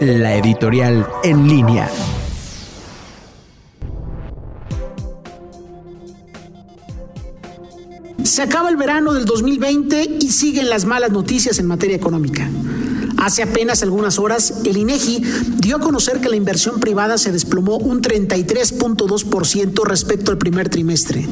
la editorial en línea. Se acaba el verano del 2020 y siguen las malas noticias en materia económica. Hace apenas algunas horas, el INEGI dio a conocer que la inversión privada se desplomó un 33.2% respecto al primer trimestre.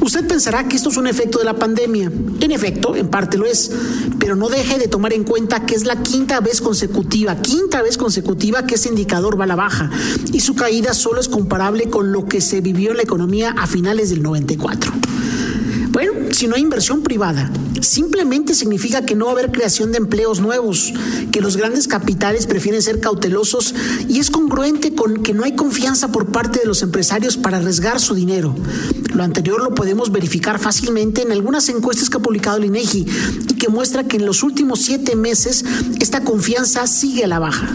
Usted pensará que esto es un efecto de la pandemia. En efecto, en parte lo es, pero no deje de tomar en cuenta que es la quinta vez consecutiva, quinta vez consecutiva que ese indicador va a la baja y su caída solo es comparable con lo que se vivió en la economía a finales del 94. Bueno, si no hay inversión privada, simplemente significa que no va a haber creación de empleos nuevos, que los grandes capitales prefieren ser cautelosos y es congruente con que no hay confianza por parte de los empresarios para arriesgar su dinero. Lo anterior lo podemos verificar fácilmente en algunas encuestas que ha publicado el INEGI y que muestra que en los últimos siete meses esta confianza sigue a la baja.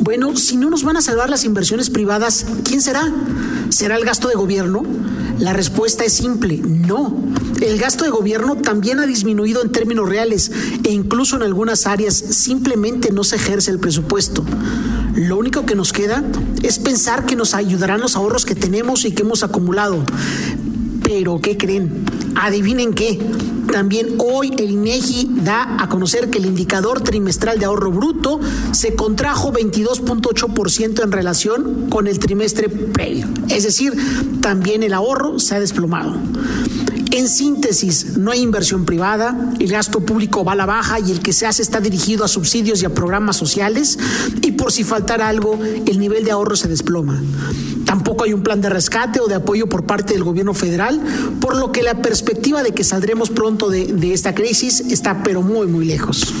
Bueno, si no nos van a salvar las inversiones privadas, ¿quién será? ¿Será el gasto de gobierno? La respuesta es simple, no. El gasto de gobierno también ha disminuido en términos reales e incluso en algunas áreas simplemente no se ejerce el presupuesto. Lo único que nos queda es pensar que nos ayudarán los ahorros que tenemos y que hemos acumulado. Pero, ¿qué creen? Adivinen qué. También hoy el INEGI da a conocer que el indicador trimestral de ahorro bruto se contrajo 22.8% en relación con el trimestre previo. Es decir, también el ahorro se ha desplomado. En síntesis, no hay inversión privada, el gasto público va a la baja y el que se hace está dirigido a subsidios y a programas sociales y por si faltara algo, el nivel de ahorro se desploma. Hay un plan de rescate o de apoyo por parte del gobierno federal, por lo que la perspectiva de que saldremos pronto de, esta crisis está pero muy, muy lejos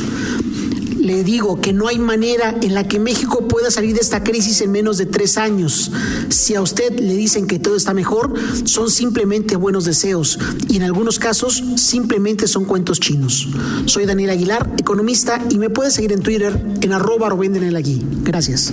le digo que no hay manera en la que México pueda salir de esta crisis en menos de tres años. Si a usted le dicen que todo está mejor, son simplemente buenos deseos y en algunos casos simplemente son cuentos chinos. Soy Daniel Aguilar, economista, y me puede seguir en Twitter en arroba Gracias.